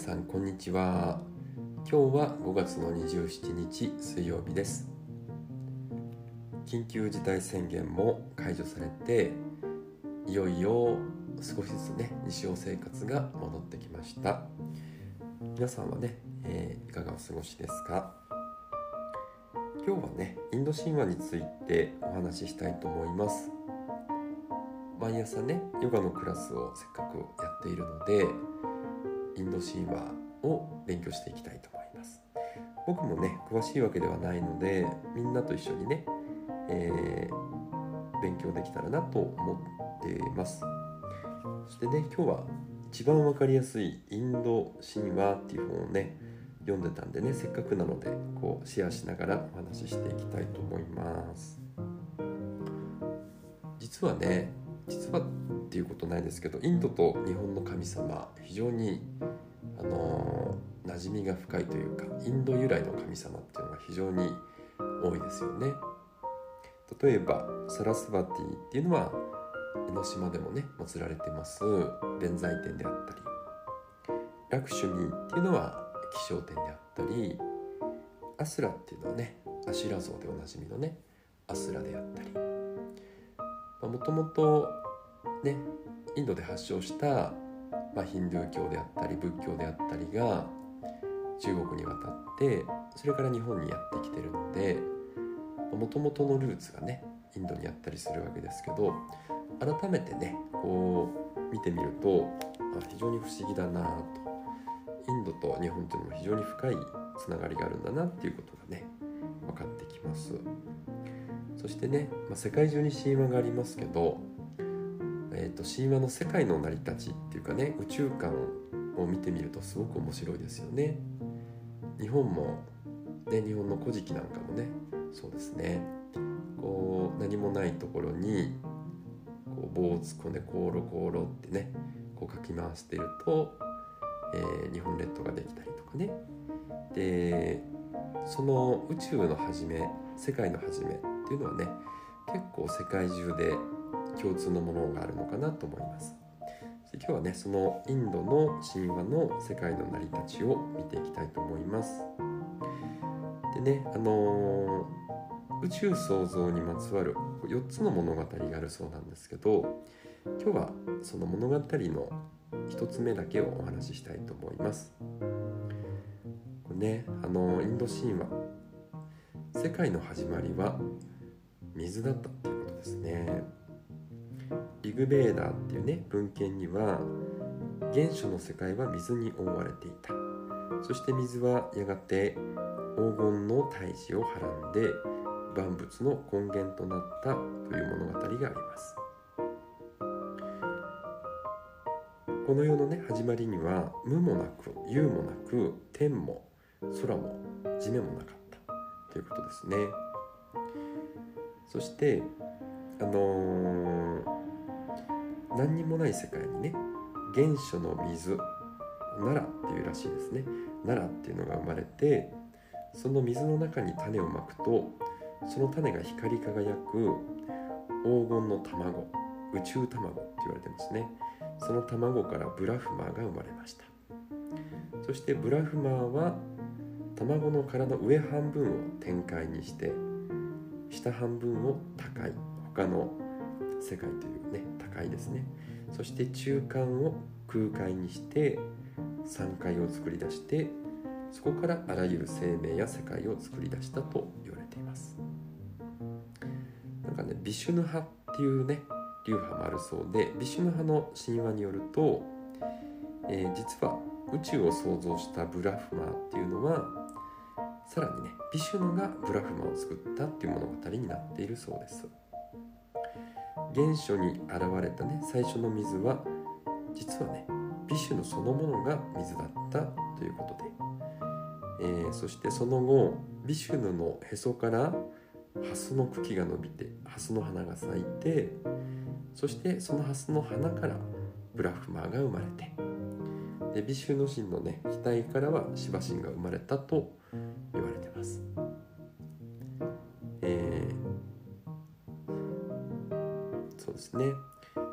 さんこんにちは。今日は5月の27日水曜日です。緊急事態宣言も解除されていよいよ少しずつね日常生活が戻ってきました。皆さんはね、えー、いかがお過ごしですか？今日はねインド神話についてお話ししたいと思います。毎朝ねヨガのクラスをせっかくやっているのでインド神話を勉強していきたいと思います。僕もね詳しいわけではないのでみんなと一緒にね、えー、勉強できたらなと思ってます。そしてね今日は一番分かりやすいインド神話っていう本をね読んでたんでねせっかくなのでこうシェアしながらお話ししていきたいと思います。実はね実はっていうことないですけどインドと日本の神様非常にあの馴染みが深いというかインド由来の神様っていうのが非常に多いですよね。例えばサラスバティっていうのは江ノ島でもね祀られてます弁財天であったりラクシュミーっていうのは気象点であったりアスラっていうのはねアシラ像でおなじみのねアスラであったり。もともとねインドで発祥した、まあ、ヒンドゥー教であったり仏教であったりが中国に渡ってそれから日本にやってきてるのでもともとのルーツがねインドにあったりするわけですけど改めてねこう見てみるとあ非常に不思議だなと。インドと日本というのも非常に深いつながりがあるんだなっていうことがね分かってきます。そしてね、まあ、世界中に神話がありますけどえーと、神話の世界の成り立ちっていうかね宇宙観を見てみるとすごく面白いですよね。日本も、ね、日本の古事記なんかもねそうですねこう何もないところにこう棒を突っ込んで「こうろこうろ」ってねこう書き回してると、えー、日本列島ができたりとかねでその宇宙の初め世界の初めっていうのはね結構世界中で共通のものがあるのかなと思います。今日はねそのインドの神話の世界の成り立ちを見ていきたいと思います。でねあのー、宇宙創造にまつわる4つの物語があるそうなんですけど今日はその物語の1つ目だけをお話ししたいと思います。ねあのー、インド神話世界の始まりは水だったっていうことですね。リグベーダーっていうね文献には原初の世界は水に覆われていた。そして水はやがて黄金の大地をはらんで万物の根源となったという物語があります。この世のね始まりには無もなく有もなく天も空も地面もなかったということですね。そしてあのー何にもない世界にね原初の水奈良っていうらしいですね。奈良っていうのが生まれてその水の中に種をまくとその種が光り輝く黄金の卵宇宙卵って言われてますね。その卵からブラフマーが生まれました。そしてブラフマーは卵の殻の上半分を天界にして下半分を高い他の世界というね高いですね。そして中間を空海にして3階を作り出してそこからあらゆる生命や世界を作り出したと言われています。なんかねビシュヌ派っていうね流派もあるそうでビシュヌ派の神話によると、えー、実は宇宙を創造したブラフマーっていうのはさらにねビシュヌがブラフマを作ったっていう物語になっているそうです。原初に現れたね最初の水は実はねビシュのそのものが水だったということで、えー、そしてその後ビシュヌのへそからハスの茎が伸びてハスの花が咲いてそしてそのハスの花からブラフマーが生まれて。でビシュヌ神のね額からはシバ神が生まれたとそうですね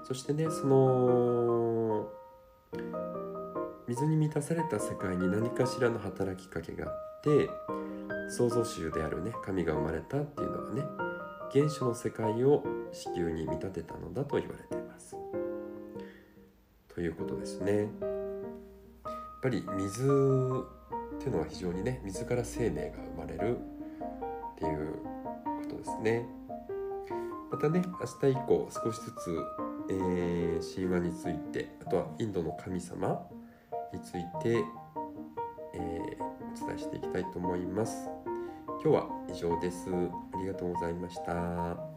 そしてねその水に満たされた世界に何かしらの働きかけがあって創造主であるね神が生まれたっていうのはね原初の世界を子宮に見立てたのだと言われています。ということですね。やっぱり水っていうのは非常にね水から生命が生まれるっていうことですね。またね明日以降少しずつ、えー、神話についてあとはインドの神様について、えー、お伝えしていきたいと思います。今日は以上です。ありがとうございました。